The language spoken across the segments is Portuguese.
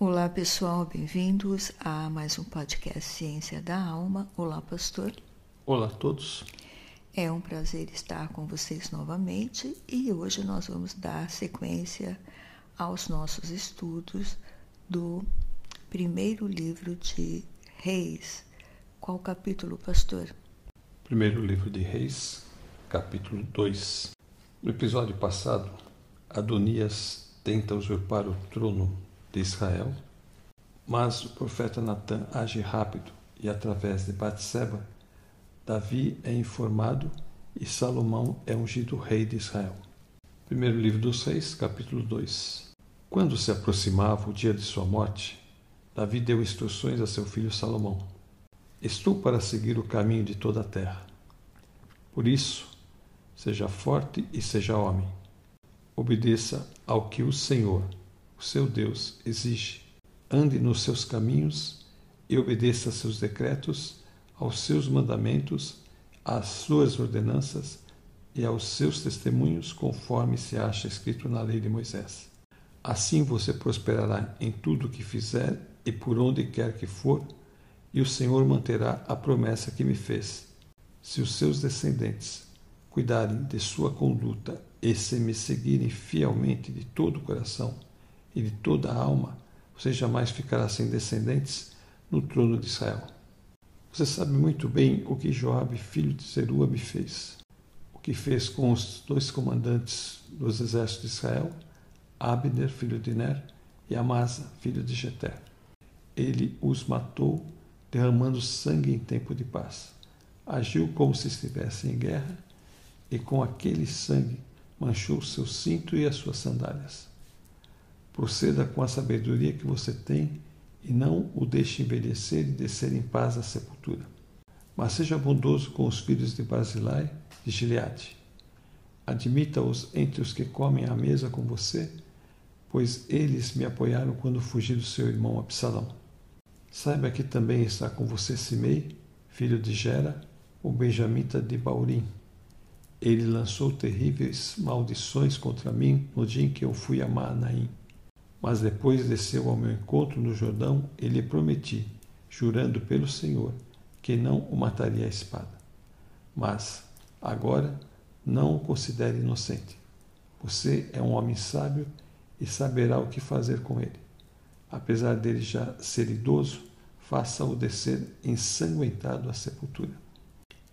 Olá pessoal, bem-vindos a mais um podcast Ciência da Alma. Olá, pastor. Olá a todos. É um prazer estar com vocês novamente e hoje nós vamos dar sequência aos nossos estudos do primeiro livro de Reis. Qual capítulo, pastor? Primeiro livro de Reis, capítulo 2. No episódio passado, Adonias tenta usurpar o trono de Israel, mas o profeta Natan age rápido e através de Batseba, Davi é informado e Salomão é ungido rei de Israel. Primeiro livro dos Reis, capítulo 2. Quando se aproximava o dia de sua morte, Davi deu instruções a seu filho Salomão: Estou para seguir o caminho de toda a terra. Por isso, seja forte e seja homem. Obedeça ao que o Senhor, o seu Deus, exige. Ande nos seus caminhos e obedeça a seus decretos, aos seus mandamentos, às suas ordenanças e aos seus testemunhos, conforme se acha escrito na lei de Moisés. Assim você prosperará em tudo o que fizer e por onde quer que for, e o Senhor manterá a promessa que me fez. Se os seus descendentes cuidarem de sua conduta e se me seguirem fielmente de todo o coração, e de toda a alma, você jamais ficará sem descendentes no trono de Israel. Você sabe muito bem o que Joabe, filho de Zeruabe, fez. O que fez com os dois comandantes dos exércitos de Israel, Abner, filho de Ner, e Amasa, filho de Jeter. Ele os matou, derramando sangue em tempo de paz. Agiu como se estivesse em guerra, e com aquele sangue manchou seu cinto e as suas sandálias. Proceda com a sabedoria que você tem e não o deixe envelhecer e descer em paz à sepultura. Mas seja bondoso com os filhos de Basilai e Gileade. Admita-os entre os que comem à mesa com você, pois eles me apoiaram quando fugi do seu irmão Absalão. Saiba que também está com você Simei, filho de Gera, o benjamita de Baurim. Ele lançou terríveis maldições contra mim no dia em que eu fui a Maanaim. Mas depois desceu ao meu encontro no Jordão e lhe prometi, jurando pelo Senhor, que não o mataria à espada. Mas, agora, não o considere inocente. Você é um homem sábio e saberá o que fazer com ele. Apesar dele já ser idoso, faça-o descer ensanguentado à sepultura.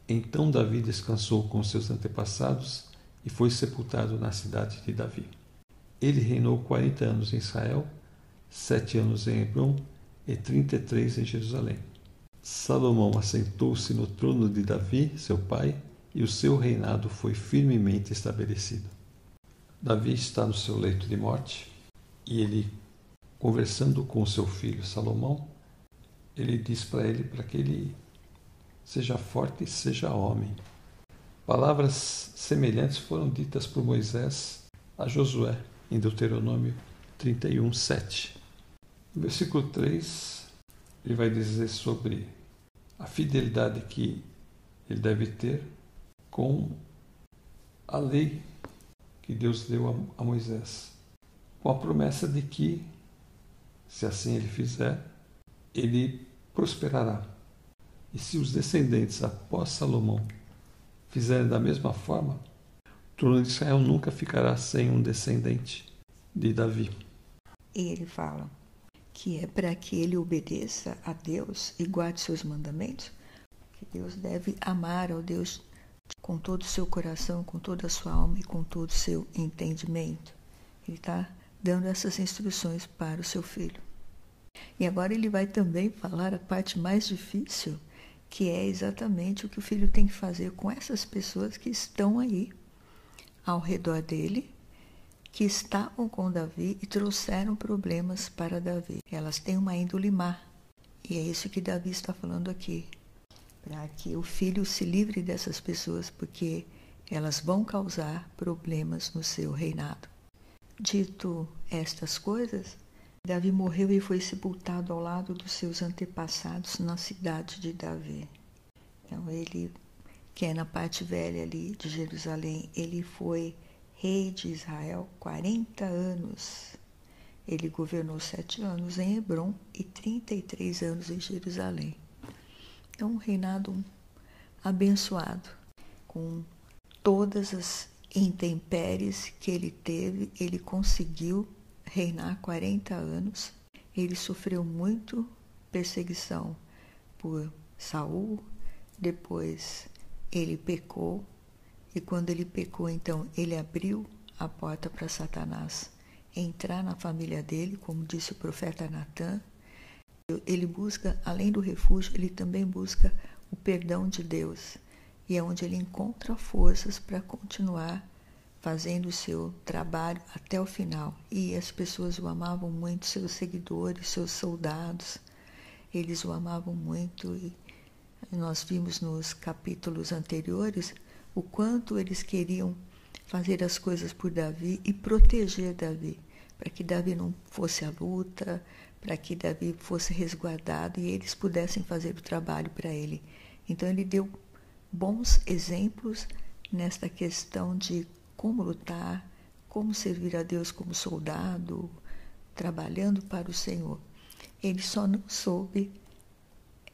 Então Davi descansou com seus antepassados e foi sepultado na cidade de Davi. Ele reinou quarenta anos em Israel, sete anos em Hebron e trinta e três em Jerusalém. Salomão assentou-se no trono de Davi, seu pai, e o seu reinado foi firmemente estabelecido. Davi está no seu leito de morte e ele, conversando com seu filho Salomão, ele diz para ele para que ele seja forte e seja homem. Palavras semelhantes foram ditas por Moisés a Josué em Deuteronômio 31, 7. No versículo 3, ele vai dizer sobre a fidelidade que ele deve ter com a lei que Deus deu a Moisés, com a promessa de que, se assim ele fizer, ele prosperará. E se os descendentes após Salomão fizerem da mesma forma, trono de Israel nunca ficará sem um descendente de Davi. E ele fala que é para que ele obedeça a Deus e guarde seus mandamentos, que Deus deve amar ao Deus com todo o seu coração, com toda a sua alma e com todo o seu entendimento. Ele está dando essas instruções para o seu filho. E agora ele vai também falar a parte mais difícil, que é exatamente o que o filho tem que fazer com essas pessoas que estão aí ao redor dele, que estavam com Davi e trouxeram problemas para Davi. Elas têm uma índole má. E é isso que Davi está falando aqui. Para que o filho se livre dessas pessoas, porque elas vão causar problemas no seu reinado. Dito estas coisas, Davi morreu e foi sepultado ao lado dos seus antepassados na cidade de Davi. Então ele que é na parte velha ali de Jerusalém, ele foi rei de Israel 40 anos. Ele governou sete anos em Hebron e 33 anos em Jerusalém. É um reinado abençoado, com todas as intempéries que ele teve, ele conseguiu reinar 40 anos. Ele sofreu muito perseguição por Saul, depois ele pecou, e quando ele pecou, então ele abriu a porta para Satanás entrar na família dele, como disse o profeta Natan. Ele busca, além do refúgio, ele também busca o perdão de Deus. E é onde ele encontra forças para continuar fazendo o seu trabalho até o final. E as pessoas o amavam muito, seus seguidores, seus soldados, eles o amavam muito. E nós vimos nos capítulos anteriores o quanto eles queriam fazer as coisas por Davi e proteger Davi, para que Davi não fosse à luta, para que Davi fosse resguardado e eles pudessem fazer o trabalho para ele. Então ele deu bons exemplos nesta questão de como lutar, como servir a Deus como soldado, trabalhando para o Senhor. Ele só não soube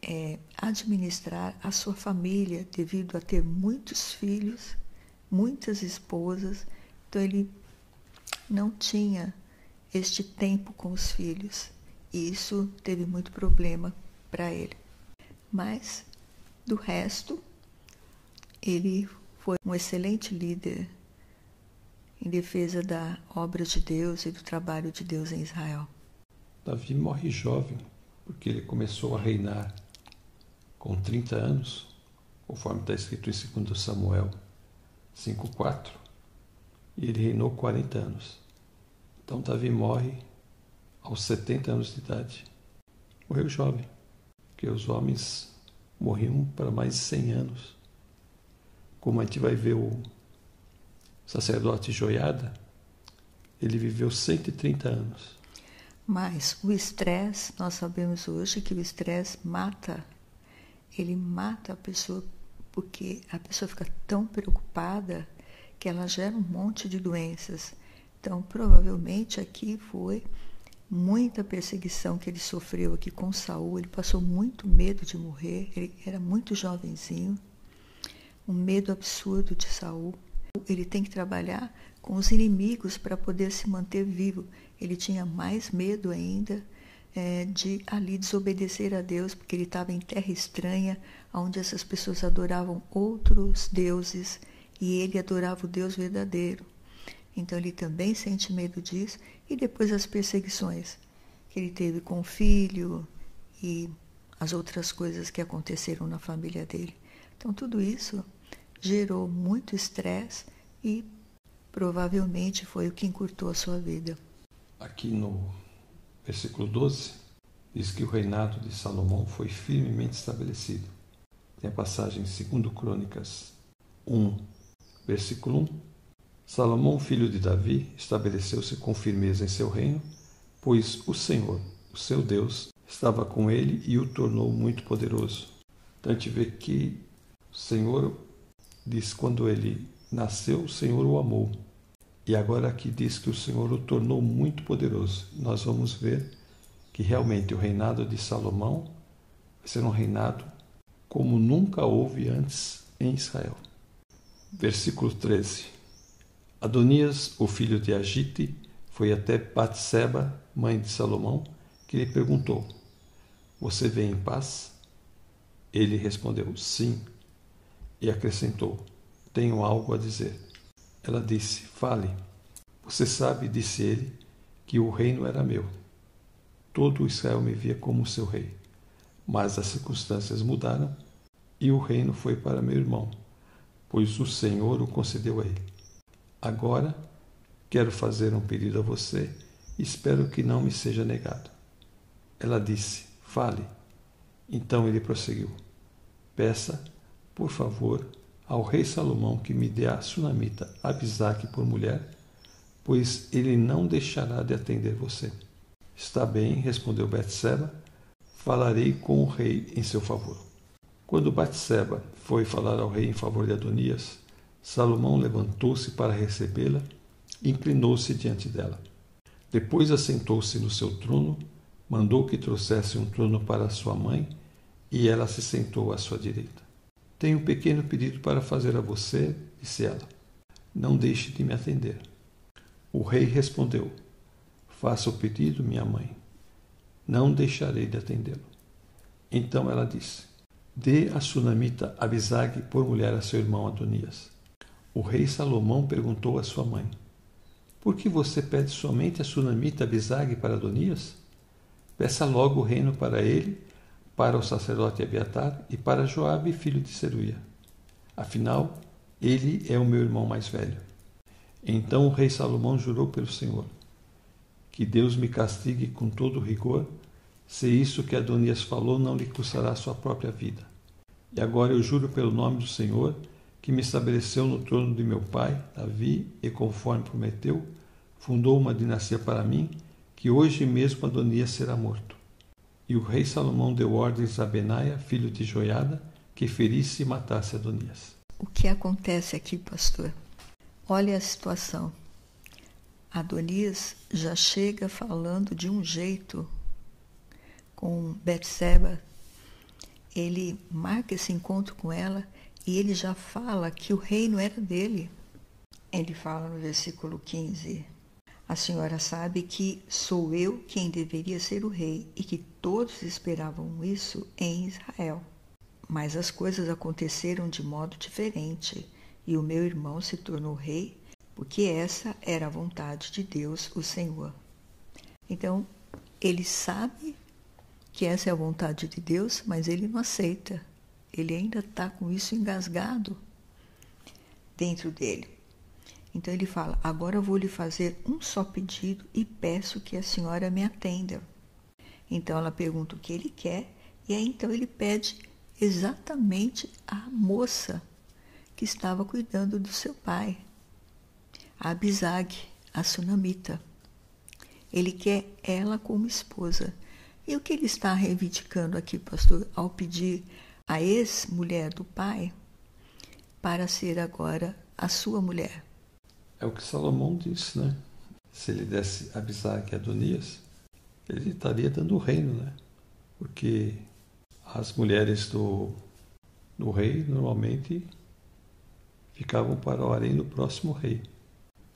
é, administrar a sua família devido a ter muitos filhos muitas esposas, então ele não tinha este tempo com os filhos e isso teve muito problema para ele. Mas do resto, ele foi um excelente líder em defesa da obra de Deus e do trabalho de Deus em Israel. Davi morre jovem porque ele começou a reinar com 30 anos, conforme está escrito em 2 Samuel 5,4 e ele reinou 40 anos. Então Davi morre aos 70 anos de idade. Morreu jovem, porque os homens morriam para mais de 100 anos. Como a gente vai ver o sacerdote Joiada, ele viveu 130 anos. Mas o estresse, nós sabemos hoje que o estresse mata, ele mata a pessoa porque a pessoa fica tão preocupada que ela gera um monte de doenças. Então, provavelmente aqui foi muita perseguição que ele sofreu aqui com Saul. Ele passou muito medo de morrer. Ele era muito jovenzinho, um medo absurdo de Saul. Ele tem que trabalhar com os inimigos para poder se manter vivo. Ele tinha mais medo ainda é, de ali desobedecer a Deus, porque ele estava em terra estranha, onde essas pessoas adoravam outros deuses e ele adorava o Deus verdadeiro. Então ele também sente medo disso e depois as perseguições que ele teve com o filho e as outras coisas que aconteceram na família dele. Então tudo isso gerou muito estresse e provavelmente foi o que encurtou a sua vida. Aqui no versículo 12, diz que o reinado de Salomão foi firmemente estabelecido. Tem a passagem em 2 Crônicas 1, versículo 1. Salomão, filho de Davi, estabeleceu-se com firmeza em seu reino, pois o Senhor, o seu Deus, estava com ele e o tornou muito poderoso. Então a gente vê que o Senhor diz quando ele nasceu, o Senhor o amou e agora aqui diz que o Senhor o tornou muito poderoso. Nós vamos ver que realmente o reinado de Salomão vai ser um reinado como nunca houve antes em Israel. Versículo 13. Adonias, o filho de Agite, foi até Batseba, mãe de Salomão, que lhe perguntou: Você vem em paz? Ele respondeu: Sim. E acrescentou: Tenho algo a dizer. Ela disse: Fale. Você sabe, disse ele, que o reino era meu. Todo Israel me via como seu rei. Mas as circunstâncias mudaram e o reino foi para meu irmão, pois o Senhor o concedeu a ele. Agora quero fazer um pedido a você e espero que não me seja negado. Ela disse: Fale. Então ele prosseguiu: Peça, por favor, ao rei Salomão que me dê a sunamita Abisaque por mulher, pois ele não deixará de atender você. Está bem, respondeu Betseba, falarei com o rei em seu favor. Quando Batseba foi falar ao rei em favor de Adonias, Salomão levantou-se para recebê-la e inclinou-se diante dela. Depois assentou-se no seu trono, mandou que trouxesse um trono para sua mãe, e ela se sentou à sua direita. Tenho um pequeno pedido para fazer a você, disse ela. Não deixe de me atender. O rei respondeu: Faça o pedido, minha mãe. Não deixarei de atendê-lo. Então ela disse: Dê a sunamita Abisag por mulher a seu irmão Adonias. O rei Salomão perguntou à sua mãe: Por que você pede somente a sunamita Abisag para Adonias? Peça logo o reino para ele, para o sacerdote Abiatar e para Joabe, filho de Seruia. Afinal, ele é o meu irmão mais velho. Então o rei Salomão jurou pelo Senhor: Que Deus me castigue com todo rigor se isso que Adonias falou não lhe custará sua própria vida. E agora eu juro pelo nome do Senhor, que me estabeleceu no trono de meu pai, Davi, e conforme prometeu, fundou uma dinastia para mim, que hoje mesmo Adonias será morto. E o rei Salomão deu ordens a Benaia, filho de Joiada, que ferisse e matasse Adonias. O que acontece aqui, pastor? Olha a situação. Adonias já chega falando de um jeito com Betseba, ele marca esse encontro com ela e ele já fala que o reino era dele. Ele fala no versículo 15: A senhora sabe que sou eu quem deveria ser o rei e que todos esperavam isso em Israel. Mas as coisas aconteceram de modo diferente e o meu irmão se tornou rei porque essa era a vontade de Deus, o Senhor. Então, ele sabe que essa é a vontade de Deus, mas ele não aceita. Ele ainda está com isso engasgado dentro dele. Então ele fala: Agora eu vou lhe fazer um só pedido e peço que a senhora me atenda. Então ela pergunta o que ele quer, e aí então ele pede exatamente a moça que estava cuidando do seu pai, a Abizag, a sunamita. Ele quer ela como esposa. E o que ele está reivindicando aqui, pastor, ao pedir a ex-mulher do pai para ser agora a sua mulher? É o que Salomão disse, né? Se ele desse Abisag e Adonias, ele estaria dando o reino, né? Porque as mulheres do, do rei normalmente ficavam para o harém do próximo rei.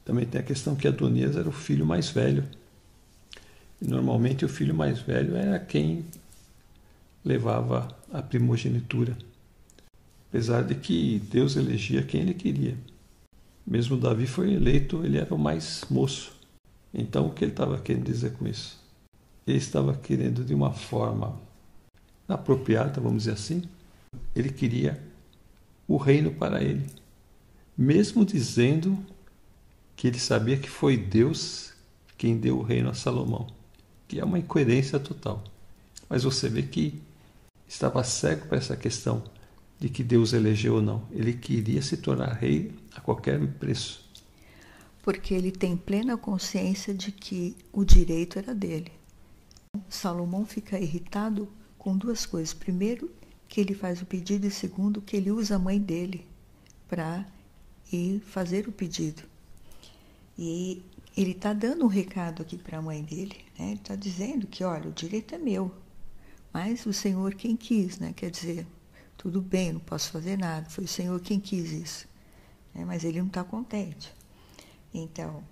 Também tem a questão que Adonias era o filho mais velho e normalmente o filho mais velho era quem levava a primogenitura. Apesar de que Deus elegia quem ele queria. Mesmo Davi foi eleito, ele era o mais moço. Então o que ele estava querendo dizer com isso? Ele estava querendo de uma forma apropriada, vamos dizer assim, ele queria o reino para ele. Mesmo dizendo que ele sabia que foi Deus quem deu o reino a Salomão que é uma incoerência total. Mas você vê que estava cego para essa questão de que Deus elegeu ou não. Ele queria se tornar rei a qualquer preço. Porque ele tem plena consciência de que o direito era dele. Salomão fica irritado com duas coisas. Primeiro, que ele faz o pedido, e segundo, que ele usa a mãe dele para ir fazer o pedido. E ele está dando um recado aqui para a mãe dele. Né? Ele está dizendo que, olha, o direito é meu, mas o Senhor quem quis, né? Quer dizer, tudo bem, não posso fazer nada, foi o Senhor quem quis isso. Né? Mas ele não está contente. Então,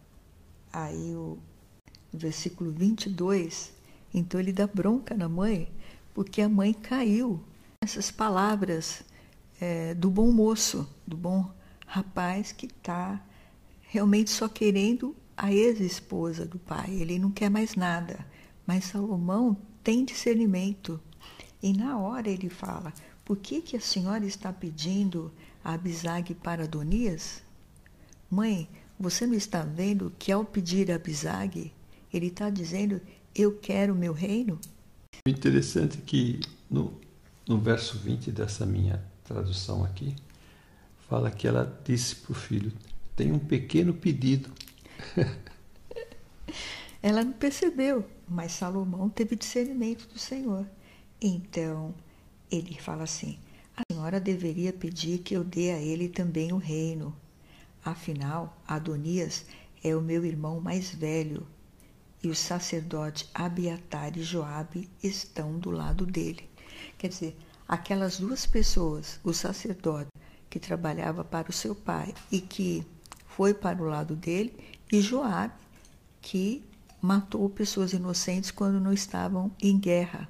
aí o versículo 22, então ele dá bronca na mãe, porque a mãe caiu nessas palavras é, do bom moço, do bom rapaz que está realmente só querendo a ex-esposa do pai. Ele não quer mais nada. Mas Salomão tem discernimento. E na hora ele fala: Por que, que a senhora está pedindo a Abisag para Adonias? Mãe, você não está vendo que ao pedir a Abisag, ele está dizendo: Eu quero o meu reino? O interessante é que no, no verso 20 dessa minha tradução aqui, fala que ela disse para o filho: Tem um pequeno pedido Ela não percebeu, mas Salomão teve discernimento do Senhor. Então, ele fala assim: a senhora deveria pedir que eu dê a ele também o reino. Afinal, Adonias é o meu irmão mais velho e o sacerdote Abiatar e Joabe estão do lado dele. Quer dizer, aquelas duas pessoas, o sacerdote que trabalhava para o seu pai e que foi para o lado dele, e Joabe que matou pessoas inocentes quando não estavam em guerra.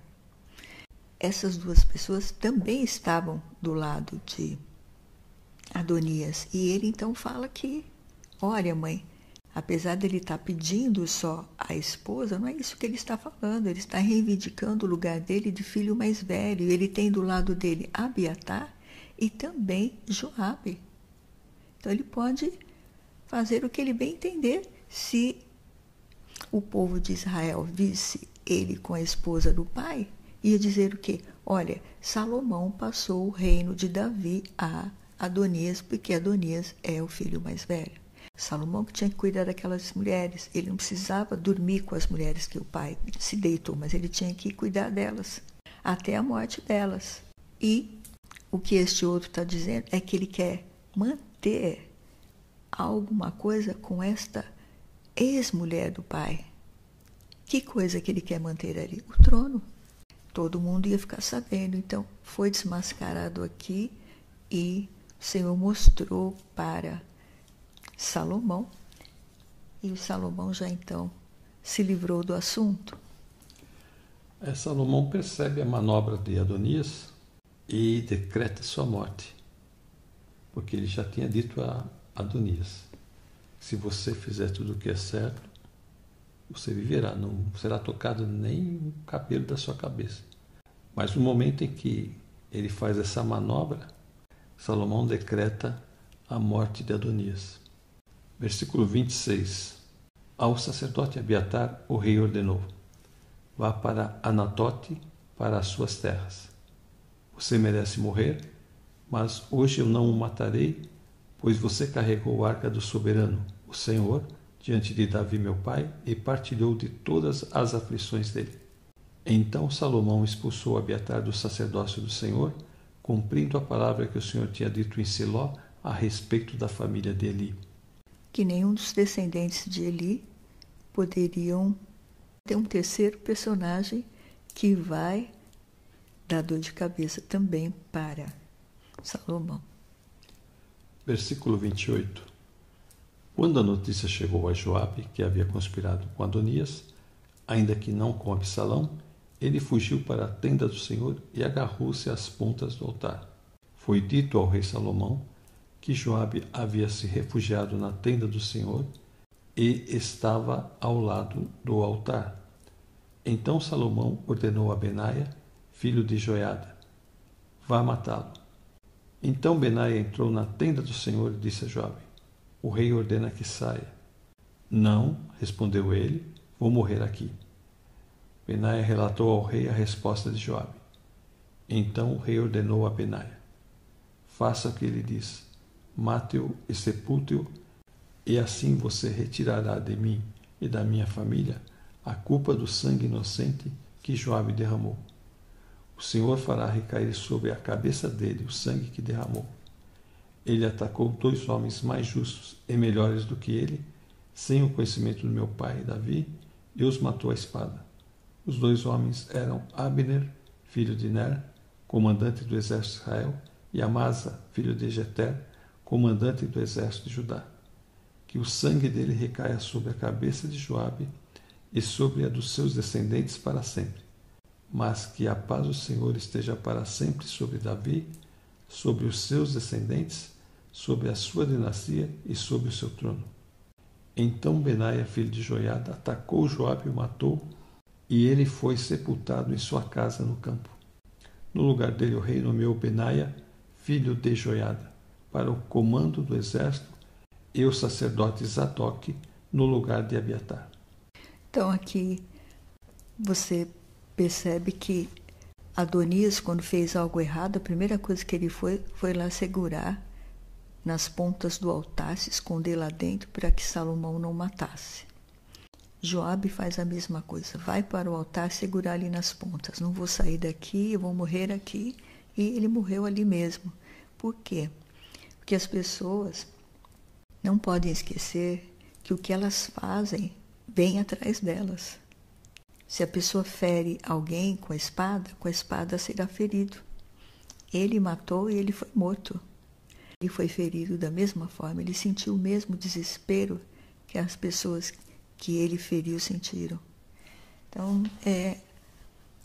Essas duas pessoas também estavam do lado de Adonias. E ele então fala que, olha, mãe, apesar dele estar tá pedindo só a esposa, não é isso que ele está falando. Ele está reivindicando o lugar dele de filho mais velho. Ele tem do lado dele Abiatar e também Joabe. Então ele pode fazer o que ele bem entender. Se o povo de Israel visse ele com a esposa do pai, ia dizer o quê? Olha, Salomão passou o reino de Davi a Adonias, porque Adonias é o filho mais velho. Salomão que tinha que cuidar daquelas mulheres. Ele não precisava dormir com as mulheres que o pai se deitou, mas ele tinha que cuidar delas até a morte delas. E o que este outro está dizendo é que ele quer manter alguma coisa com esta ex-mulher do pai. Que coisa que ele quer manter ali? O trono. Todo mundo ia ficar sabendo. Então, foi desmascarado aqui e o Senhor mostrou para Salomão, e o Salomão já então se livrou do assunto. É, Salomão percebe a manobra de Adonias e decreta sua morte, porque ele já tinha dito a Adonias: se você fizer tudo o que é certo, você viverá, não será tocado nem o cabelo da sua cabeça. Mas no momento em que ele faz essa manobra, Salomão decreta a morte de Adonias. Versículo 26. Ao sacerdote Abiatar, o rei ordenou: Vá para Anatote, para as suas terras. Você merece morrer, mas hoje eu não o matarei, pois você carregou a arca do soberano, o Senhor, diante de Davi meu pai, e partilhou de todas as aflições dele. Então Salomão expulsou Abiatar do sacerdócio do Senhor cumprindo a palavra que o Senhor tinha dito em Siló a respeito da família de Eli. Que nenhum dos descendentes de Eli poderiam ter um terceiro personagem que vai dar dor de cabeça também para Salomão. Versículo 28. Quando a notícia chegou a Joabe que havia conspirado com Adonias, ainda que não com Absalão, ele fugiu para a tenda do Senhor e agarrou-se às pontas do altar. Foi dito ao rei Salomão que Joabe havia se refugiado na tenda do Senhor e estava ao lado do altar. Então Salomão ordenou a Benaia, filho de Joiada: Vá matá-lo. Então Benaia entrou na tenda do Senhor e disse a Joabe: O rei ordena que saia. Não, respondeu ele, vou morrer aqui. Benaia relatou ao rei a resposta de Joabe. Então o rei ordenou a Benaia: Faça o que ele diz, mate-o e sepulte-o, e assim você retirará de mim e da minha família a culpa do sangue inocente que Joabe derramou. O Senhor fará recair sobre a cabeça dele o sangue que derramou. Ele atacou dois homens mais justos e melhores do que ele, sem o conhecimento do meu pai Davi, e os matou à espada. Os dois homens eram Abner, filho de Ner, comandante do exército de Israel, e Amasa, filho de Jeter, comandante do exército de Judá. Que o sangue dele recaia sobre a cabeça de Joabe e sobre a dos seus descendentes para sempre. Mas que a paz do Senhor esteja para sempre sobre Davi, sobre os seus descendentes, sobre a sua dinastia e sobre o seu trono. Então Benaia, filho de Joiada, atacou Joabe e o matou, e ele foi sepultado em sua casa no campo. No lugar dele, o rei nomeou Benaia, filho de Joiada, para o comando do exército e o sacerdote Zadok no lugar de Abiatar. Então aqui você percebe que Adonias, quando fez algo errado, a primeira coisa que ele foi foi lá segurar nas pontas do altar, se esconder lá dentro para que Salomão não matasse. Joabe faz a mesma coisa, vai para o altar segurar ali nas pontas. Não vou sair daqui, eu vou morrer aqui. E ele morreu ali mesmo. Por quê? Porque as pessoas não podem esquecer que o que elas fazem vem atrás delas. Se a pessoa fere alguém com a espada, com a espada será ferido. Ele matou e ele foi morto. Ele foi ferido da mesma forma, ele sentiu o mesmo desespero que as pessoas que ele feriu sentiram. Então, é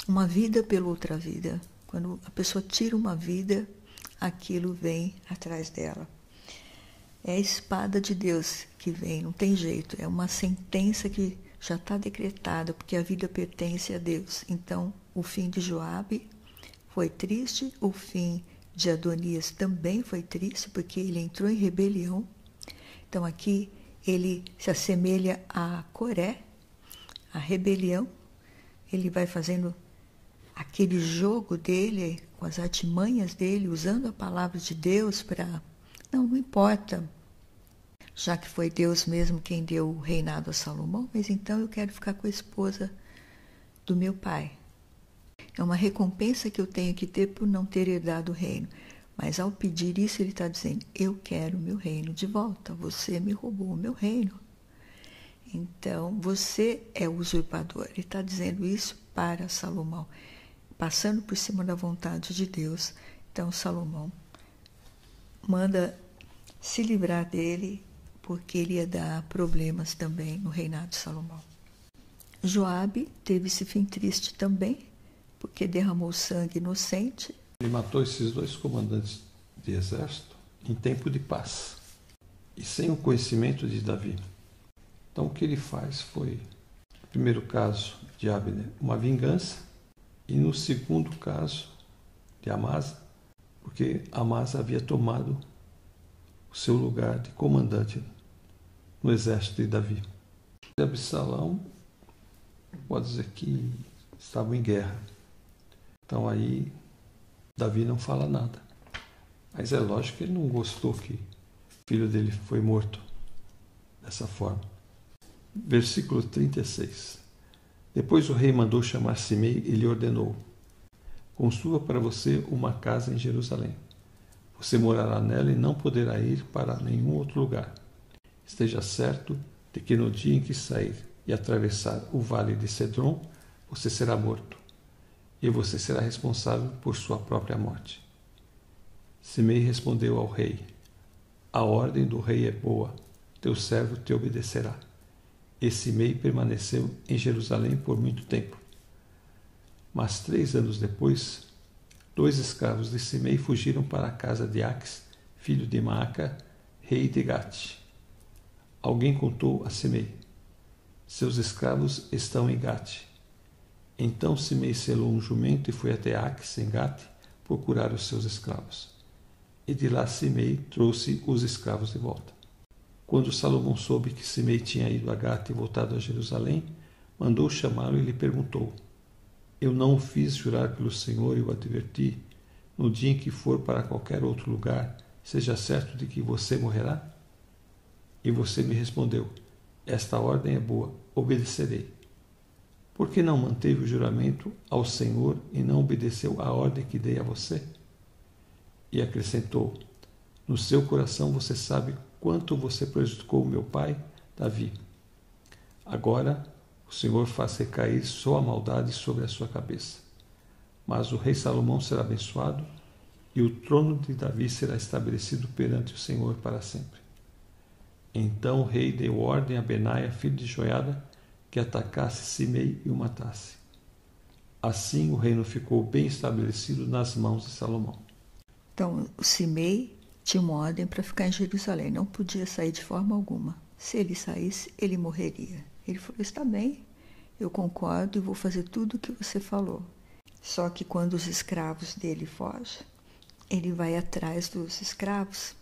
uma vida pela outra vida. Quando a pessoa tira uma vida, aquilo vem atrás dela. É a espada de Deus que vem, não tem jeito. É uma sentença que já está decretada, porque a vida pertence a Deus. Então, o fim de Joabe foi triste, o fim de Adonias também foi triste, porque ele entrou em rebelião. Então, aqui ele se assemelha a Coré, a rebelião. Ele vai fazendo aquele jogo dele, com as artimanhas dele, usando a palavra de Deus para. Não, não importa, já que foi Deus mesmo quem deu o reinado a Salomão, mas então eu quero ficar com a esposa do meu pai. É uma recompensa que eu tenho que ter por não ter herdado o reino. Mas ao pedir isso, ele está dizendo: Eu quero meu reino de volta. Você me roubou o meu reino. Então, você é o usurpador. Ele está dizendo isso para Salomão passando por cima da vontade de Deus. Então Salomão manda se livrar dele, porque ele ia dar problemas também no reinado de Salomão. Joabe teve esse fim triste também, porque derramou sangue inocente. Ele matou esses dois comandantes de exército em tempo de paz e sem o conhecimento de Davi. Então o que ele faz foi, no primeiro caso de Abner, uma vingança e no segundo caso de Amasa, porque Amasa havia tomado o seu lugar de comandante no exército de Davi. E Absalão pode dizer que estavam em guerra. Então aí Davi não fala nada. Mas é lógico que ele não gostou que o filho dele foi morto dessa forma. Versículo 36. Depois o rei mandou chamar Simei e lhe ordenou: Construa para você uma casa em Jerusalém. Você morará nela e não poderá ir para nenhum outro lugar. Esteja certo de que no dia em que sair e atravessar o vale de Cedron, você será morto, e você será responsável por sua própria morte. Simei respondeu ao rei: A ordem do rei é boa, teu servo te obedecerá. Esse Simei permaneceu em Jerusalém por muito tempo. Mas três anos depois, dois escravos de Simei fugiram para a casa de Aques, filho de Maaca, rei de Gate. Alguém contou a Simei: Seus escravos estão em Gate. Então Simei selou um jumento e foi até Aques, em Gate, procurar os seus escravos. E de lá Simei trouxe os escravos de volta. Quando Salomão soube que Simei tinha ido a Gata e voltado a Jerusalém, mandou chamá-lo e lhe perguntou: Eu não o fiz jurar pelo Senhor e o adverti, no dia em que for para qualquer outro lugar, seja certo de que você morrerá? E você me respondeu: Esta ordem é boa, obedecerei. Por que não manteve o juramento ao Senhor e não obedeceu à ordem que dei a você? E acrescentou: No seu coração você sabe quanto você prejudicou meu pai, Davi. Agora o Senhor faz recair só a maldade sobre a sua cabeça. Mas o rei Salomão será abençoado e o trono de Davi será estabelecido perante o Senhor para sempre. Então o rei deu ordem a Benaia, filho de Joiada, que atacasse Simei e o matasse. Assim o reino ficou bem estabelecido nas mãos de Salomão. Então, Simei tinha uma ordem para ficar em Jerusalém, não podia sair de forma alguma. Se ele saísse, ele morreria. Ele falou: Está bem, eu concordo e vou fazer tudo o que você falou. Só que quando os escravos dele fogem, ele vai atrás dos escravos.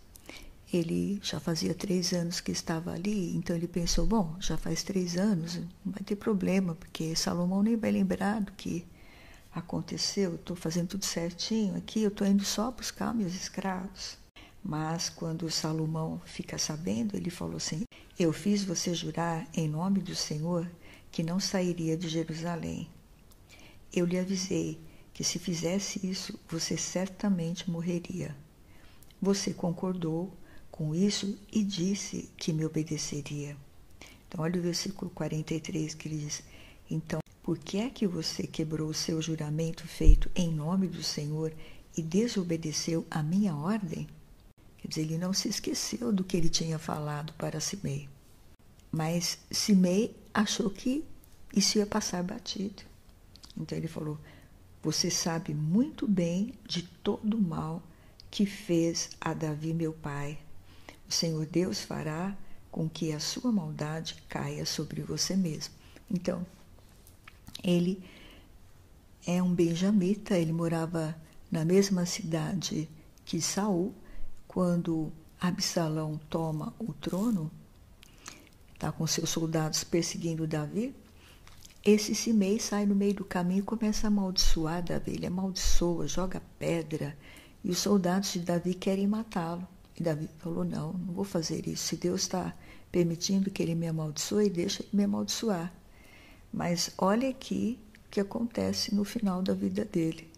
Ele já fazia três anos que estava ali, então ele pensou: bom, já faz três anos, não vai ter problema, porque Salomão nem vai lembrar do que aconteceu. Estou fazendo tudo certinho aqui, eu estou indo só buscar meus escravos. Mas quando Salomão fica sabendo, ele falou assim: Eu fiz você jurar em nome do Senhor que não sairia de Jerusalém. Eu lhe avisei que se fizesse isso, você certamente morreria. Você concordou com isso e disse que me obedeceria. Então, olha o versículo 43 que ele diz: Então, por que é que você quebrou o seu juramento feito em nome do Senhor e desobedeceu a minha ordem? Quer dizer, ele não se esqueceu do que ele tinha falado para Simei. Mas Simei achou que isso ia passar batido. Então ele falou: Você sabe muito bem de todo o mal que fez a Davi, meu pai. O Senhor Deus fará com que a sua maldade caia sobre você mesmo. Então, ele é um benjamita, ele morava na mesma cidade que Saul. Quando Absalão toma o trono, está com seus soldados perseguindo Davi, esse Simei sai no meio do caminho e começa a amaldiçoar Davi. Ele amaldiçoa, joga pedra, e os soldados de Davi querem matá-lo. E Davi falou: Não, não vou fazer isso. Se Deus está permitindo que ele me amaldiçoe, deixa ele me amaldiçoar. Mas olha aqui o que acontece no final da vida dele.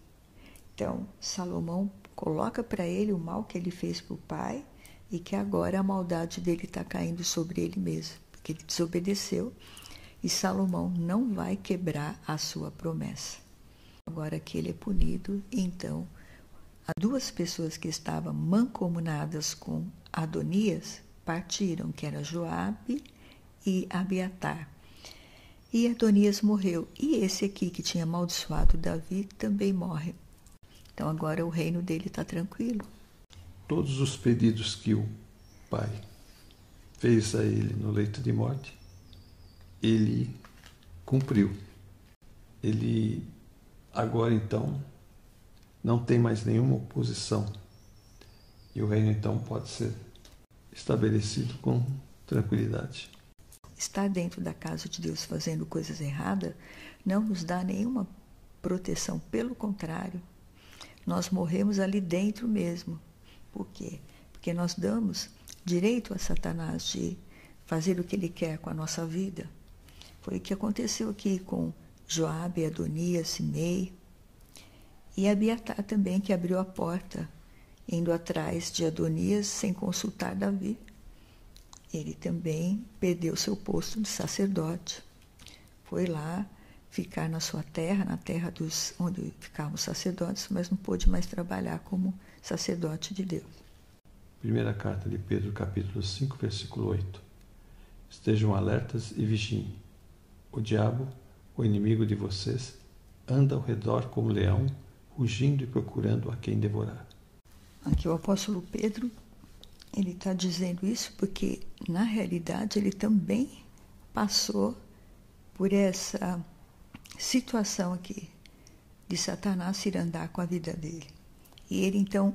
Então, Salomão coloca para ele o mal que ele fez para o pai e que agora a maldade dele está caindo sobre ele mesmo, porque ele desobedeceu e Salomão não vai quebrar a sua promessa. Agora que ele é punido, então as duas pessoas que estavam mancomunadas com Adonias partiram, que era Joabe e Abiatar. E Adonias morreu. E esse aqui que tinha amaldiçoado Davi também morre. Então agora o reino dele está tranquilo. Todos os pedidos que o pai fez a ele no leito de morte, ele cumpriu. Ele agora então não tem mais nenhuma oposição. E o reino então pode ser estabelecido com tranquilidade. Estar dentro da casa de Deus fazendo coisas erradas não nos dá nenhuma proteção, pelo contrário, nós morremos ali dentro mesmo. Por quê? Porque nós damos direito a Satanás de fazer o que ele quer com a nossa vida. Foi o que aconteceu aqui com Joabe, Adonias, Simei e Abiatar também, que abriu a porta indo atrás de Adonias sem consultar Davi. Ele também perdeu seu posto de sacerdote. Foi lá ficar na sua terra, na terra dos onde ficavam os sacerdotes, mas não pôde mais trabalhar como sacerdote de Deus. Primeira carta de Pedro, capítulo 5, versículo 8. Estejam alertas e vigiem. O diabo, o inimigo de vocês, anda ao redor como leão, rugindo e procurando a quem devorar. Aqui o apóstolo Pedro, ele está dizendo isso porque, na realidade, ele também passou por essa situação aqui de Satanás ir andar com a vida dele. E ele, então,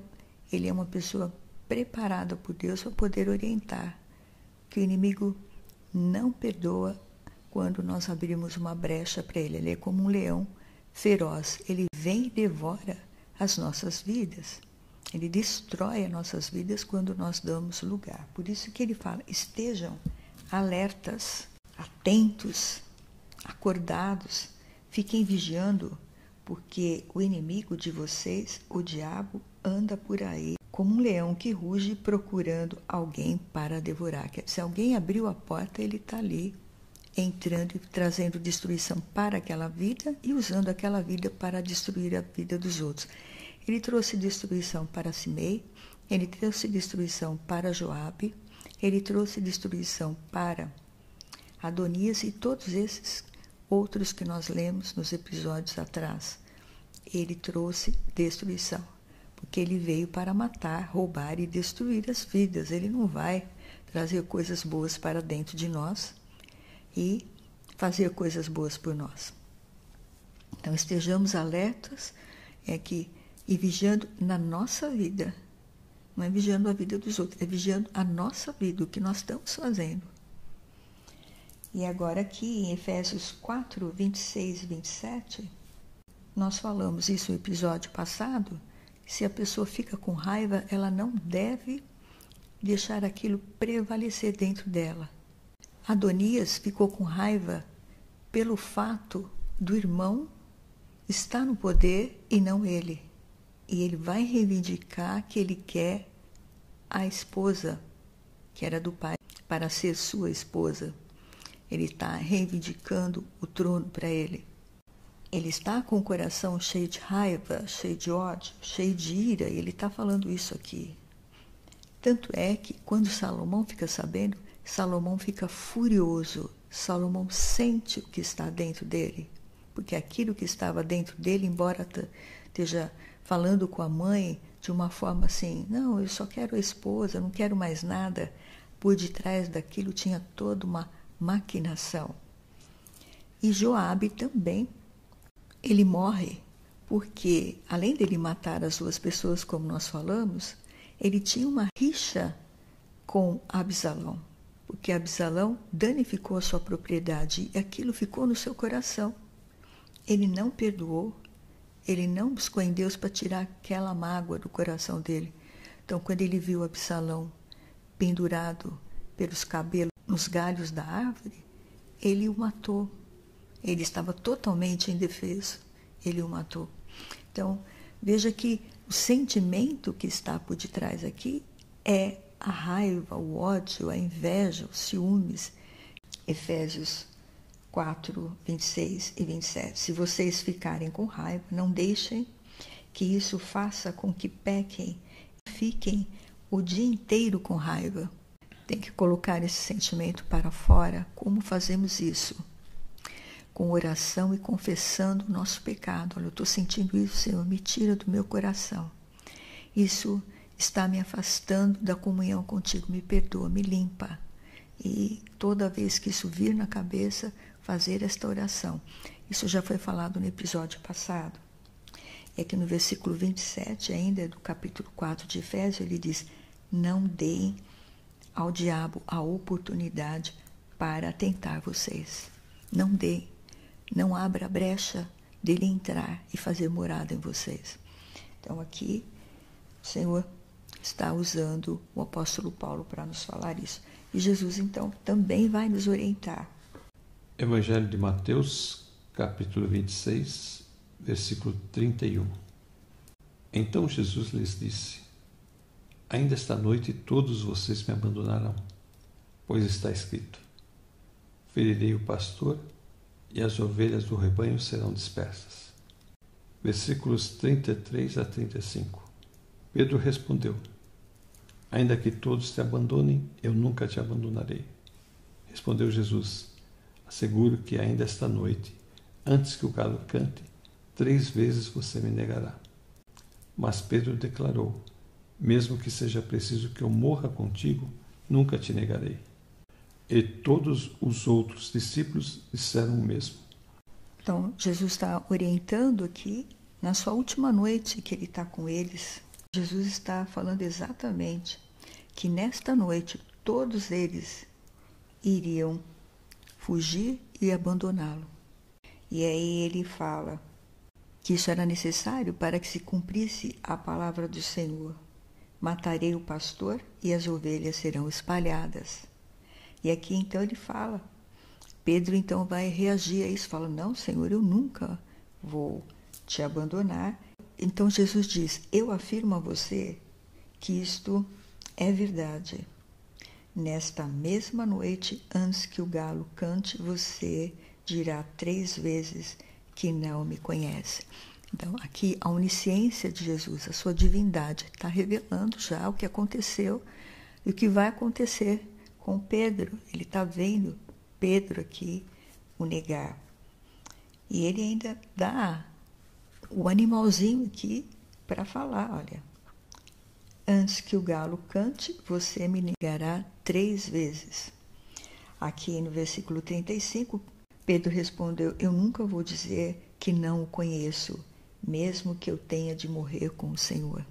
ele é uma pessoa preparada por Deus para poder orientar que o inimigo não perdoa quando nós abrimos uma brecha para ele. Ele é como um leão feroz. Ele vem e devora as nossas vidas. Ele destrói as nossas vidas quando nós damos lugar. Por isso que ele fala: estejam alertas, atentos, acordados, fiquem vigiando, porque o inimigo de vocês, o diabo, anda por aí como um leão que ruge procurando alguém para devorar. Se alguém abriu a porta, ele está ali entrando e trazendo destruição para aquela vida e usando aquela vida para destruir a vida dos outros. Ele trouxe destruição para Simei, ele trouxe destruição para Joabe, ele trouxe destruição para Adonias e todos esses outros que nós lemos nos episódios atrás. Ele trouxe destruição, porque ele veio para matar, roubar e destruir as vidas. Ele não vai trazer coisas boas para dentro de nós e fazer coisas boas por nós. Então estejamos alertas é que e vigiando na nossa vida. Não é vigiando a vida dos outros, é vigiando a nossa vida, o que nós estamos fazendo. E agora aqui em Efésios 4, 26 e 27, nós falamos isso no episódio passado, se a pessoa fica com raiva, ela não deve deixar aquilo prevalecer dentro dela. Adonias ficou com raiva pelo fato do irmão estar no poder e não ele e ele vai reivindicar que ele quer a esposa, que era do pai, para ser sua esposa. ele está reivindicando o trono para ele. Ele está com o coração cheio de raiva, cheio de ódio, cheio de ira, e ele está falando isso aqui. Tanto é que quando Salomão fica sabendo, Salomão fica furioso. Salomão sente o que está dentro dele, porque aquilo que estava dentro dele, embora esteja falando com a mãe de uma forma assim, não, eu só quero a esposa, não quero mais nada, por detrás daquilo tinha toda uma maquinação. E Joabe também, ele morre porque, além dele matar as duas pessoas, como nós falamos, ele tinha uma rixa com Absalão, porque Absalão danificou a sua propriedade e aquilo ficou no seu coração. Ele não perdoou, ele não buscou em Deus para tirar aquela mágoa do coração dele. Então, quando ele viu Absalão pendurado pelos cabelos nos galhos da árvore, ele o matou. Ele estava totalmente indefeso. Ele o matou. Então, veja que o sentimento que está por detrás aqui é a raiva, o ódio, a inveja, os ciúmes. Efésios 4, 26 e 27. Se vocês ficarem com raiva, não deixem que isso faça com que pequem, fiquem o dia inteiro com raiva. Tem que colocar esse sentimento para fora. Como fazemos isso? Com oração e confessando o nosso pecado. Olha, eu estou sentindo isso, Senhor, me tira do meu coração. Isso está me afastando da comunhão contigo. Me perdoa, me limpa. E toda vez que isso vir na cabeça, fazer esta oração. Isso já foi falado no episódio passado. É que no versículo 27, ainda do capítulo 4 de Efésios, ele diz: Não deem ao diabo a oportunidade para tentar vocês. Não dê, não abra a brecha dele entrar e fazer morada em vocês. Então aqui o Senhor está usando o apóstolo Paulo para nos falar isso. E Jesus então também vai nos orientar. Evangelho de Mateus, capítulo 26, versículo 31. Então Jesus lhes disse: Ainda esta noite todos vocês me abandonarão, pois está escrito: Ferirei o pastor e as ovelhas do rebanho serão dispersas. Versículos 33 a 35. Pedro respondeu: Ainda que todos te abandonem, eu nunca te abandonarei. Respondeu Jesus: Asseguro que ainda esta noite, antes que o galo cante, três vezes você me negará. Mas Pedro declarou: mesmo que seja preciso que eu morra contigo, nunca te negarei. E todos os outros discípulos disseram o mesmo. Então, Jesus está orientando aqui, na sua última noite que ele está com eles, Jesus está falando exatamente que nesta noite todos eles iriam fugir e abandoná-lo. E aí ele fala que isso era necessário para que se cumprisse a palavra do Senhor. Matarei o pastor e as ovelhas serão espalhadas. E aqui então ele fala. Pedro então vai reagir a isso, fala: Não, Senhor, eu nunca vou te abandonar. Então Jesus diz: Eu afirmo a você que isto é verdade. Nesta mesma noite, antes que o galo cante, você dirá três vezes que não me conhece. Então, aqui a onisciência de Jesus, a sua divindade, está revelando já o que aconteceu e o que vai acontecer com Pedro. Ele está vendo Pedro aqui o negar. E ele ainda dá o animalzinho aqui para falar: olha, antes que o galo cante, você me negará três vezes. Aqui no versículo 35, Pedro respondeu: Eu nunca vou dizer que não o conheço mesmo que eu tenha de morrer com o Senhor.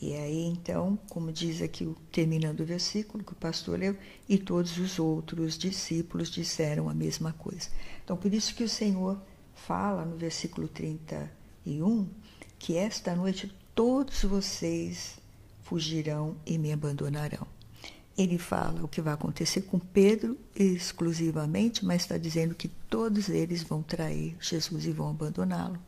E aí, então, como diz aqui, terminando o versículo que o pastor leu, e todos os outros discípulos disseram a mesma coisa. Então, por isso que o Senhor fala no versículo 31 que esta noite todos vocês fugirão e me abandonarão. Ele fala o que vai acontecer com Pedro exclusivamente, mas está dizendo que todos eles vão trair Jesus e vão abandoná-lo.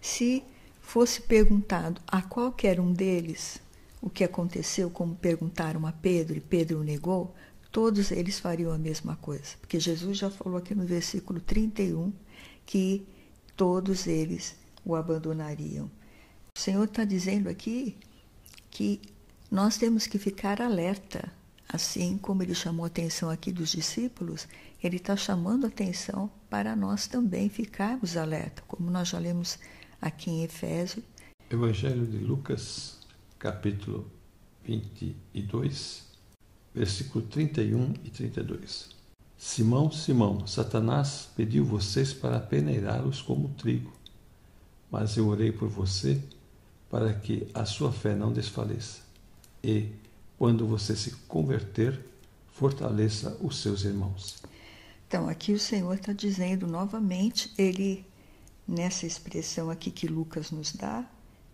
Se fosse perguntado a qualquer um deles o que aconteceu, como perguntaram a Pedro e Pedro negou, todos eles fariam a mesma coisa. Porque Jesus já falou aqui no versículo 31 que todos eles o abandonariam. O Senhor está dizendo aqui que nós temos que ficar alerta, assim como ele chamou a atenção aqui dos discípulos, ele está chamando a atenção para nós também ficarmos alerta, como nós já lemos aqui em Efésios. Evangelho de Lucas, capítulo 22, versículo 31 e 32. Simão, Simão, Satanás pediu vocês para peneirá-los como trigo, mas eu orei por você para que a sua fé não desfaleça. E, quando você se converter, fortaleça os seus irmãos. Então, aqui o Senhor está dizendo novamente, ele, nessa expressão aqui que Lucas nos dá,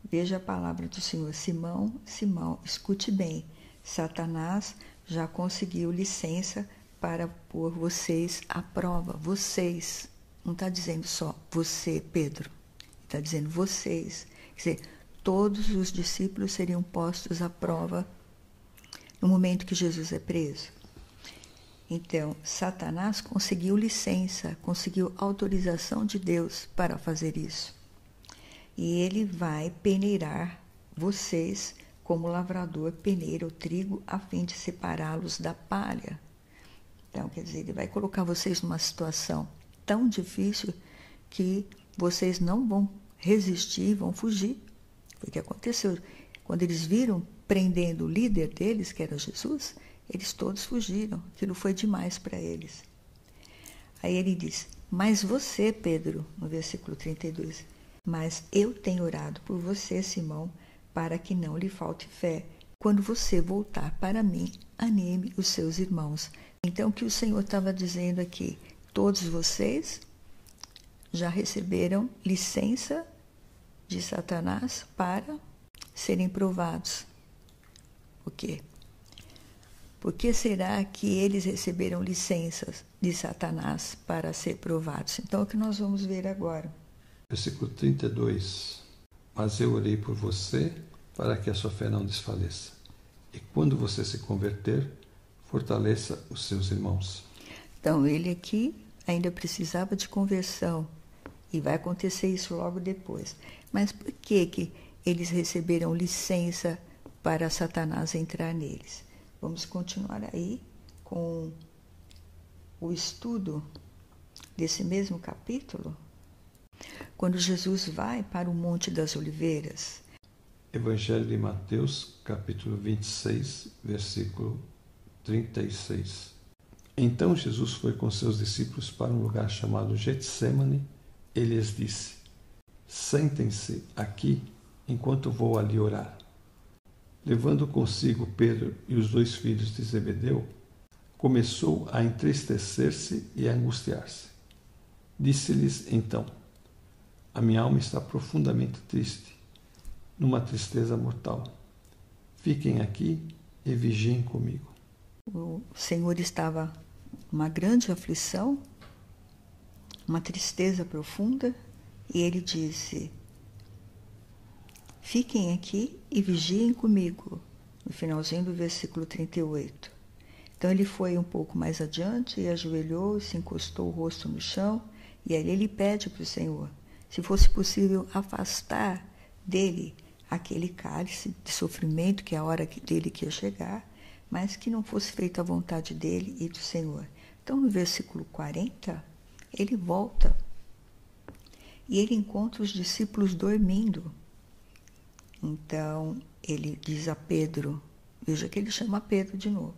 veja a palavra do Senhor. Simão, Simão, escute bem. Satanás já conseguiu licença para pôr vocês à prova. Vocês. Não está dizendo só você, Pedro. Está dizendo vocês. Quer dizer, todos os discípulos seriam postos à prova no momento que Jesus é preso. Então, Satanás conseguiu licença, conseguiu autorização de Deus para fazer isso. E ele vai peneirar vocês como o lavrador peneira o trigo a fim de separá-los da palha. Então, quer dizer, ele vai colocar vocês numa situação tão difícil que vocês não vão resistir, vão fugir. Foi o que aconteceu. Quando eles viram prendendo o líder deles, que era Jesus, eles todos fugiram, aquilo foi demais para eles. Aí ele diz: Mas você, Pedro, no versículo 32, mas eu tenho orado por você, Simão, para que não lhe falte fé. Quando você voltar para mim, anime os seus irmãos. Então, o que o Senhor estava dizendo aqui? Todos vocês já receberam licença de Satanás para serem provados. Por quê? Por que será que eles receberam licenças de Satanás para ser provados? Então, é o que nós vamos ver agora. Versículo 32. Mas eu orei por você para que a sua fé não desfaleça. E quando você se converter, fortaleça os seus irmãos. Então, ele aqui ainda precisava de conversão. E vai acontecer isso logo depois. Mas por que, que eles receberam licença para Satanás entrar neles? Vamos continuar aí com o estudo desse mesmo capítulo, quando Jesus vai para o Monte das Oliveiras. Evangelho de Mateus, capítulo 26, versículo 36. Então Jesus foi com seus discípulos para um lugar chamado Getsemane. Ele lhes disse: Sentem-se aqui enquanto vou ali orar. Levando consigo Pedro e os dois filhos de Zebedeu, começou a entristecer-se e a angustiar-se. Disse-lhes então: A minha alma está profundamente triste, numa tristeza mortal. Fiquem aqui e vigiem comigo. O Senhor estava numa grande aflição, uma tristeza profunda, e ele disse: Fiquem aqui e vigiem comigo, no finalzinho do versículo 38. Então ele foi um pouco mais adiante e ajoelhou se encostou o rosto no chão, e ali ele pede para o Senhor, se fosse possível afastar dele aquele cálice de sofrimento que é a hora dele que ia chegar, mas que não fosse feita a vontade dele e do Senhor. Então no versículo 40, ele volta e ele encontra os discípulos dormindo. Então ele diz a Pedro, veja que ele chama Pedro de novo: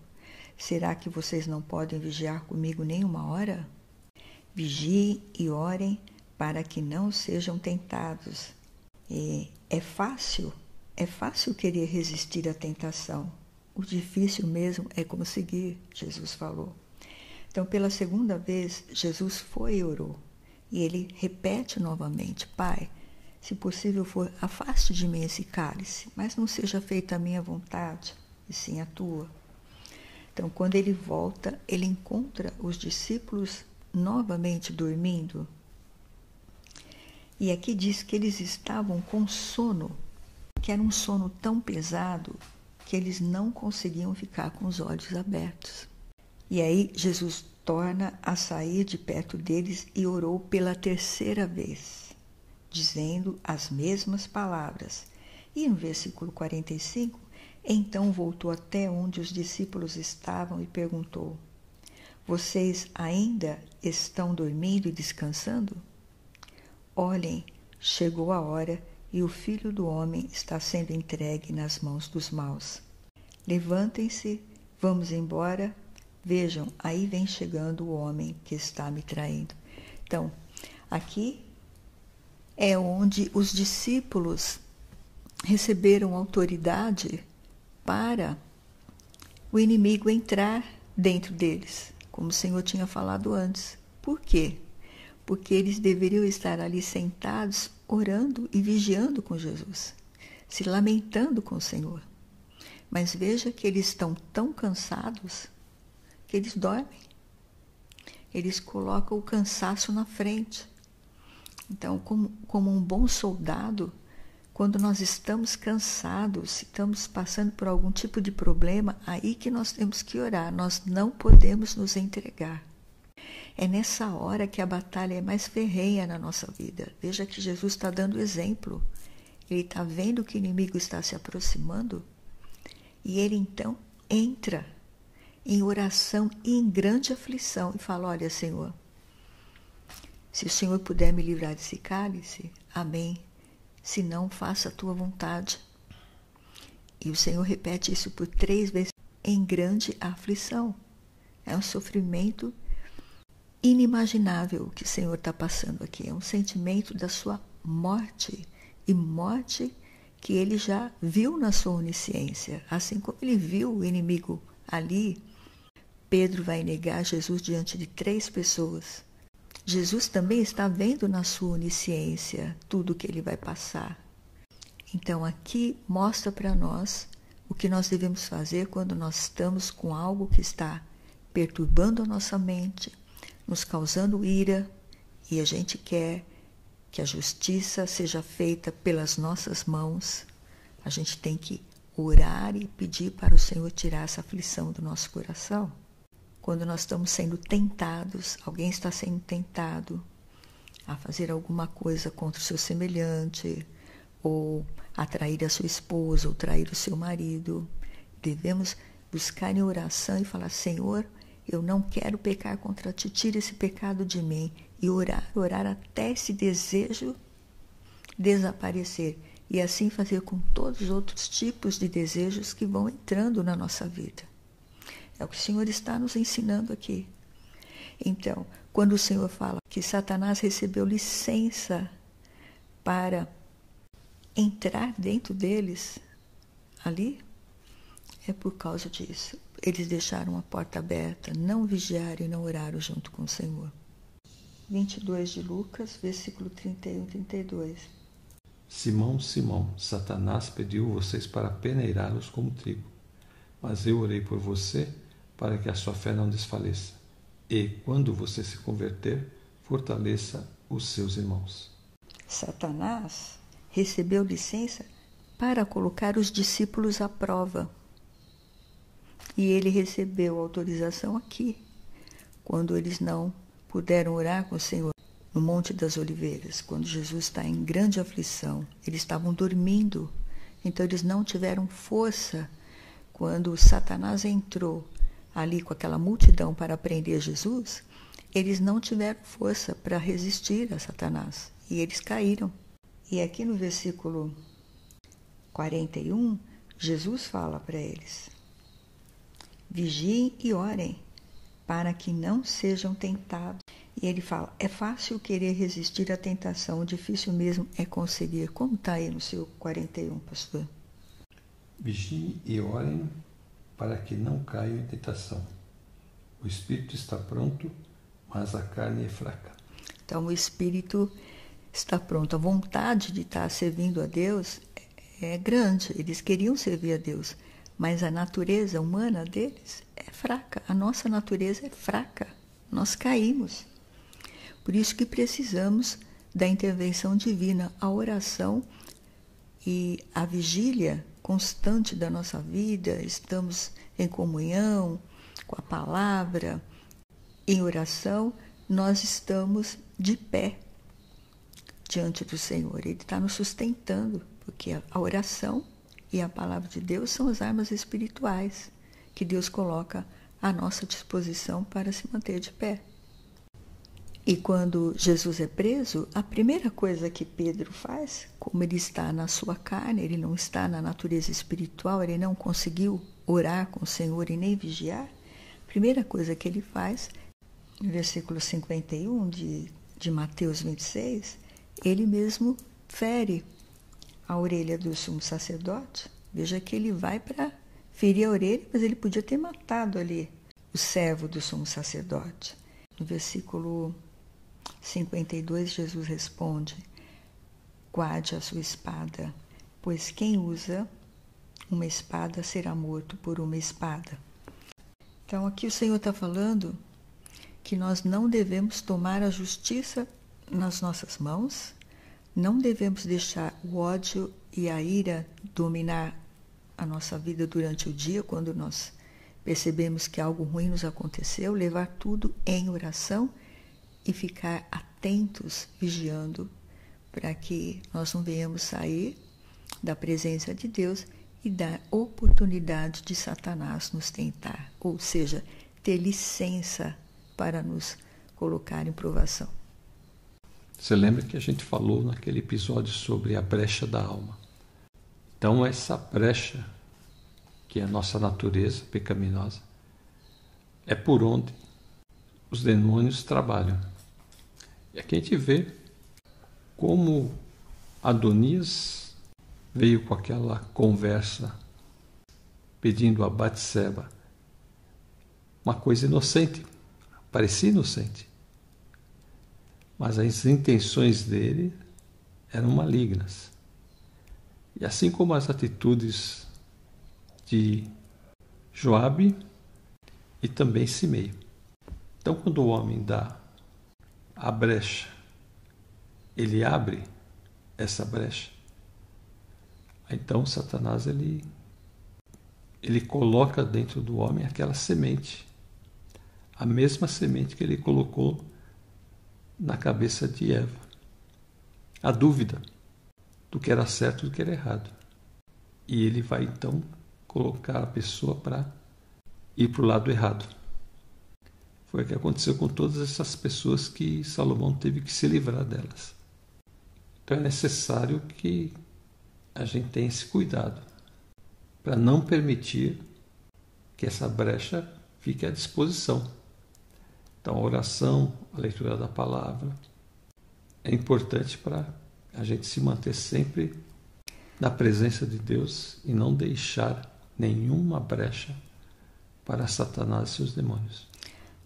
Será que vocês não podem vigiar comigo nem uma hora? Vigiem e orem para que não sejam tentados. E é fácil, é fácil querer resistir à tentação. O difícil mesmo é conseguir, Jesus falou. Então, pela segunda vez, Jesus foi e orou. E ele repete novamente: Pai, se possível for, afaste de mim esse cálice, mas não seja feita a minha vontade, e sim a tua. Então, quando ele volta, ele encontra os discípulos novamente dormindo. E aqui diz que eles estavam com sono, que era um sono tão pesado que eles não conseguiam ficar com os olhos abertos. E aí Jesus torna a sair de perto deles e orou pela terceira vez, dizendo as mesmas palavras. E no versículo 45, então voltou até onde os discípulos estavam e perguntou: Vocês ainda estão dormindo e descansando? Olhem, chegou a hora e o filho do homem está sendo entregue nas mãos dos maus. Levantem-se, vamos embora Vejam, aí vem chegando o homem que está me traindo. Então, aqui é onde os discípulos receberam autoridade para o inimigo entrar dentro deles, como o Senhor tinha falado antes. Por quê? Porque eles deveriam estar ali sentados, orando e vigiando com Jesus, se lamentando com o Senhor. Mas veja que eles estão tão cansados que eles dormem. Eles colocam o cansaço na frente. Então, como, como um bom soldado, quando nós estamos cansados, estamos passando por algum tipo de problema, aí que nós temos que orar. Nós não podemos nos entregar. É nessa hora que a batalha é mais ferrenha na nossa vida. Veja que Jesus está dando exemplo. Ele está vendo que o inimigo está se aproximando e ele então entra em oração e em grande aflição e fala: Olha, Senhor, se o Senhor puder me livrar desse cálice, amém. Se não, faça a tua vontade. E o Senhor repete isso por três vezes em grande aflição. É um sofrimento inimaginável que o Senhor está passando aqui. É um sentimento da sua morte e morte que ele já viu na sua onisciência. Assim como ele viu o inimigo ali Pedro vai negar Jesus diante de três pessoas. Jesus também está vendo na sua onisciência tudo o que ele vai passar. Então aqui mostra para nós o que nós devemos fazer quando nós estamos com algo que está perturbando a nossa mente, nos causando ira, e a gente quer que a justiça seja feita pelas nossas mãos. A gente tem que orar e pedir para o Senhor tirar essa aflição do nosso coração quando nós estamos sendo tentados, alguém está sendo tentado a fazer alguma coisa contra o seu semelhante, ou a trair a sua esposa, ou trair o seu marido, devemos buscar em oração e falar: Senhor, eu não quero pecar contra ti, tira esse pecado de mim. E orar, orar até esse desejo desaparecer. E assim fazer com todos os outros tipos de desejos que vão entrando na nossa vida. É o que o Senhor está nos ensinando aqui. Então, quando o Senhor fala que Satanás recebeu licença para entrar dentro deles, ali, é por causa disso. Eles deixaram a porta aberta, não vigiaram e não oraram junto com o Senhor. 22 de Lucas, versículo 31 e 32. Simão, Simão, Satanás pediu vocês para peneirá-los como trigo, mas eu orei por você para que a sua fé não desfaleça. E, quando você se converter, fortaleça os seus irmãos. Satanás recebeu licença para colocar os discípulos à prova. E ele recebeu autorização aqui, quando eles não puderam orar com o Senhor no Monte das Oliveiras, quando Jesus está em grande aflição. Eles estavam dormindo, então eles não tiveram força quando Satanás entrou ali com aquela multidão para prender Jesus, eles não tiveram força para resistir a Satanás e eles caíram. E aqui no versículo 41, Jesus fala para eles: Vigiem e orem, para que não sejam tentados. E ele fala: é fácil querer resistir à tentação, difícil mesmo é conseguir. Como está aí no seu 41, pastor? Vigiem e orem para que não caiam em tentação. O espírito está pronto, mas a carne é fraca. Então, o espírito está pronto. A vontade de estar servindo a Deus é grande. Eles queriam servir a Deus, mas a natureza humana deles é fraca. A nossa natureza é fraca. Nós caímos. Por isso que precisamos da intervenção divina, a oração e a vigília constante da nossa vida, estamos em comunhão, com a palavra, em oração, nós estamos de pé diante do Senhor. Ele está nos sustentando, porque a oração e a palavra de Deus são as armas espirituais que Deus coloca à nossa disposição para se manter de pé. E quando Jesus é preso, a primeira coisa que Pedro faz, como ele está na sua carne, ele não está na natureza espiritual, ele não conseguiu orar com o Senhor e nem vigiar, a primeira coisa que ele faz, no versículo 51 de, de Mateus 26, ele mesmo fere a orelha do sumo sacerdote. Veja que ele vai para ferir a orelha, mas ele podia ter matado ali o servo do sumo sacerdote. No versículo 52, Jesus responde: Guarde a sua espada, pois quem usa uma espada será morto por uma espada. Então, aqui o Senhor está falando que nós não devemos tomar a justiça nas nossas mãos, não devemos deixar o ódio e a ira dominar a nossa vida durante o dia, quando nós percebemos que algo ruim nos aconteceu, levar tudo em oração e ficar atentos, vigiando, para que nós não venhamos sair da presença de Deus e dar oportunidade de Satanás nos tentar, ou seja, ter licença para nos colocar em provação. Você lembra que a gente falou naquele episódio sobre a brecha da alma? Então, essa brecha, que é a nossa natureza pecaminosa, é por onde os demônios trabalham. E aqui a gente vê como Adonias veio com aquela conversa pedindo a Batseba uma coisa inocente, parecia inocente, mas as intenções dele eram malignas. E assim como as atitudes de Joabe e também Simei. Então, quando o homem dá a brecha, ele abre essa brecha, então Satanás ele, ele coloca dentro do homem aquela semente, a mesma semente que ele colocou na cabeça de Eva. A dúvida do que era certo e do que era errado. E ele vai então colocar a pessoa para ir para o lado errado. Foi o que aconteceu com todas essas pessoas que Salomão teve que se livrar delas. Então é necessário que a gente tenha esse cuidado para não permitir que essa brecha fique à disposição. Então, a oração, a leitura da palavra é importante para a gente se manter sempre na presença de Deus e não deixar nenhuma brecha para Satanás e seus demônios.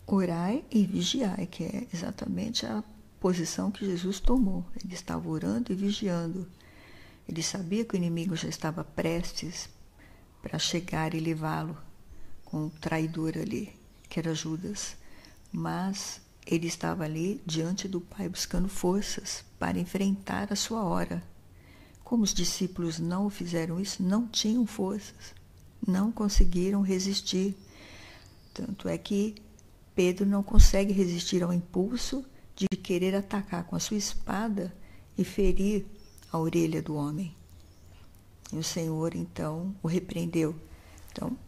Orai e vigiai, que é exatamente a posição que Jesus tomou. Ele estava orando e vigiando. Ele sabia que o inimigo já estava prestes para chegar e levá-lo com o traidor ali, que era Judas. Mas ele estava ali diante do Pai buscando forças para enfrentar a sua hora. Como os discípulos não fizeram isso, não tinham forças, não conseguiram resistir. Tanto é que Pedro não consegue resistir ao impulso de querer atacar com a sua espada e ferir a orelha do homem. E o Senhor então o repreendeu. Então,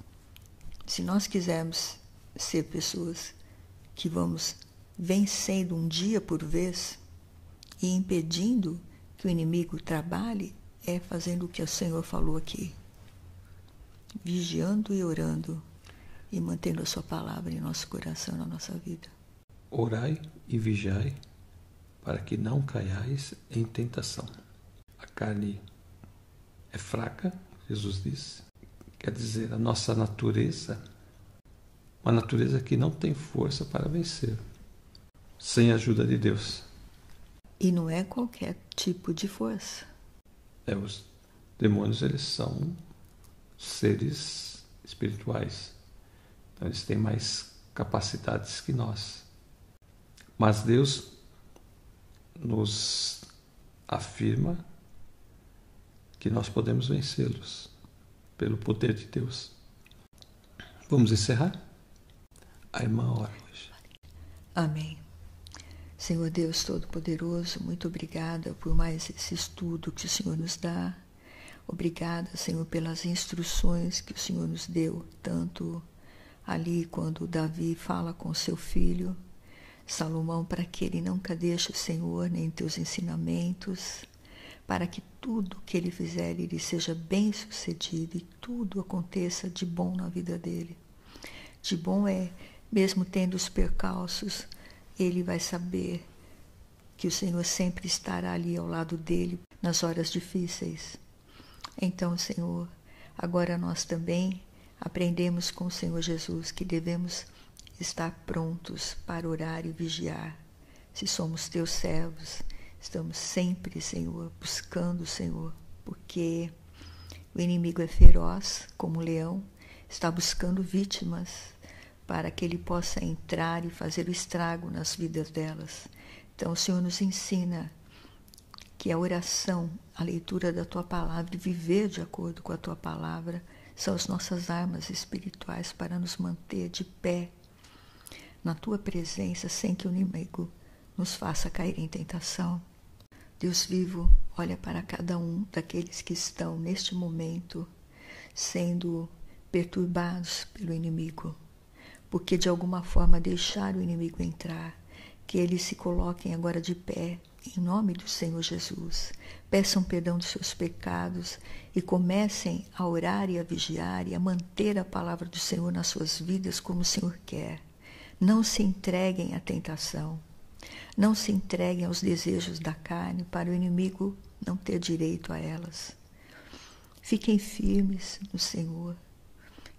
se nós quisermos ser pessoas que vamos vencendo um dia por vez e impedindo que o inimigo trabalhe, é fazendo o que o Senhor falou aqui, vigiando e orando e mantendo a sua palavra em nosso coração, na nossa vida. Orai e vigiai para que não caiais em tentação. A carne é fraca, Jesus disse. Quer dizer, a nossa natureza, uma natureza que não tem força para vencer, sem a ajuda de Deus. E não é qualquer tipo de força. É, os demônios, eles são seres espirituais então, eles têm mais capacidades que nós. Mas Deus nos afirma que nós podemos vencê-los pelo poder de Deus. Vamos encerrar? A irmã. Amém. Senhor Deus Todo-Poderoso, muito obrigada por mais esse estudo que o Senhor nos dá. Obrigada, Senhor, pelas instruções que o Senhor nos deu, tanto ali quando Davi fala com seu filho, Salomão, para que ele nunca deixe o Senhor nem teus ensinamentos, para que tudo que ele fizer ele seja bem sucedido e tudo aconteça de bom na vida dele. De bom é, mesmo tendo os percalços, ele vai saber que o Senhor sempre estará ali ao lado dele nas horas difíceis. Então, Senhor, agora nós também aprendemos com o Senhor Jesus que devemos estar prontos para orar e vigiar. Se somos teus servos, estamos sempre, Senhor, buscando o Senhor, porque o inimigo é feroz como um leão, está buscando vítimas para que ele possa entrar e fazer o estrago nas vidas delas. Então, o Senhor nos ensina que a oração, a leitura da tua palavra e viver de acordo com a tua palavra são as nossas armas espirituais para nos manter de pé na tua presença sem que o inimigo nos faça cair em tentação. Deus vivo, olha para cada um daqueles que estão neste momento sendo perturbados pelo inimigo porque de alguma forma deixaram o inimigo entrar, que eles se coloquem agora de pé, em nome do Senhor Jesus. Peçam perdão dos seus pecados e comecem a orar e a vigiar e a manter a palavra do Senhor nas suas vidas como o Senhor quer. Não se entreguem à tentação. Não se entreguem aos desejos da carne para o inimigo não ter direito a elas. Fiquem firmes no Senhor,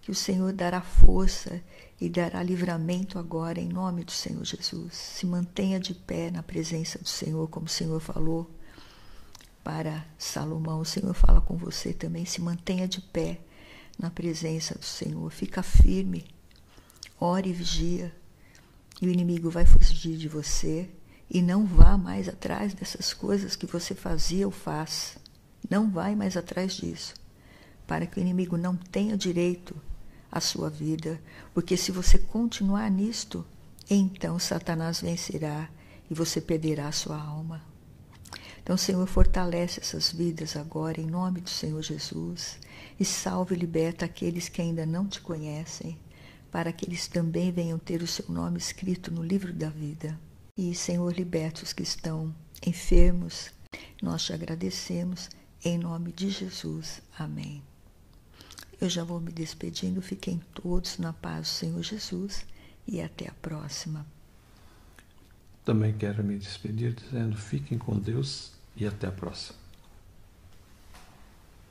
que o Senhor dará força e dará livramento agora em nome do Senhor Jesus. Se mantenha de pé na presença do Senhor, como o Senhor falou para Salomão. O Senhor fala com você também. Se mantenha de pé na presença do Senhor. Fica firme. Ore e vigia. E o inimigo vai fugir de você. E não vá mais atrás dessas coisas que você fazia ou faz. Não vai mais atrás disso. Para que o inimigo não tenha direito a sua vida, porque se você continuar nisto, então Satanás vencerá e você perderá a sua alma. Então, Senhor, fortalece essas vidas agora, em nome do Senhor Jesus, e salve e liberta aqueles que ainda não te conhecem, para que eles também venham ter o seu nome escrito no livro da vida. E, Senhor, liberta os que estão enfermos. Nós te agradecemos, em nome de Jesus. Amém. Eu já vou me despedindo. Fiquem todos na paz do Senhor Jesus e até a próxima. Também quero me despedir dizendo: fiquem com Deus e até a próxima.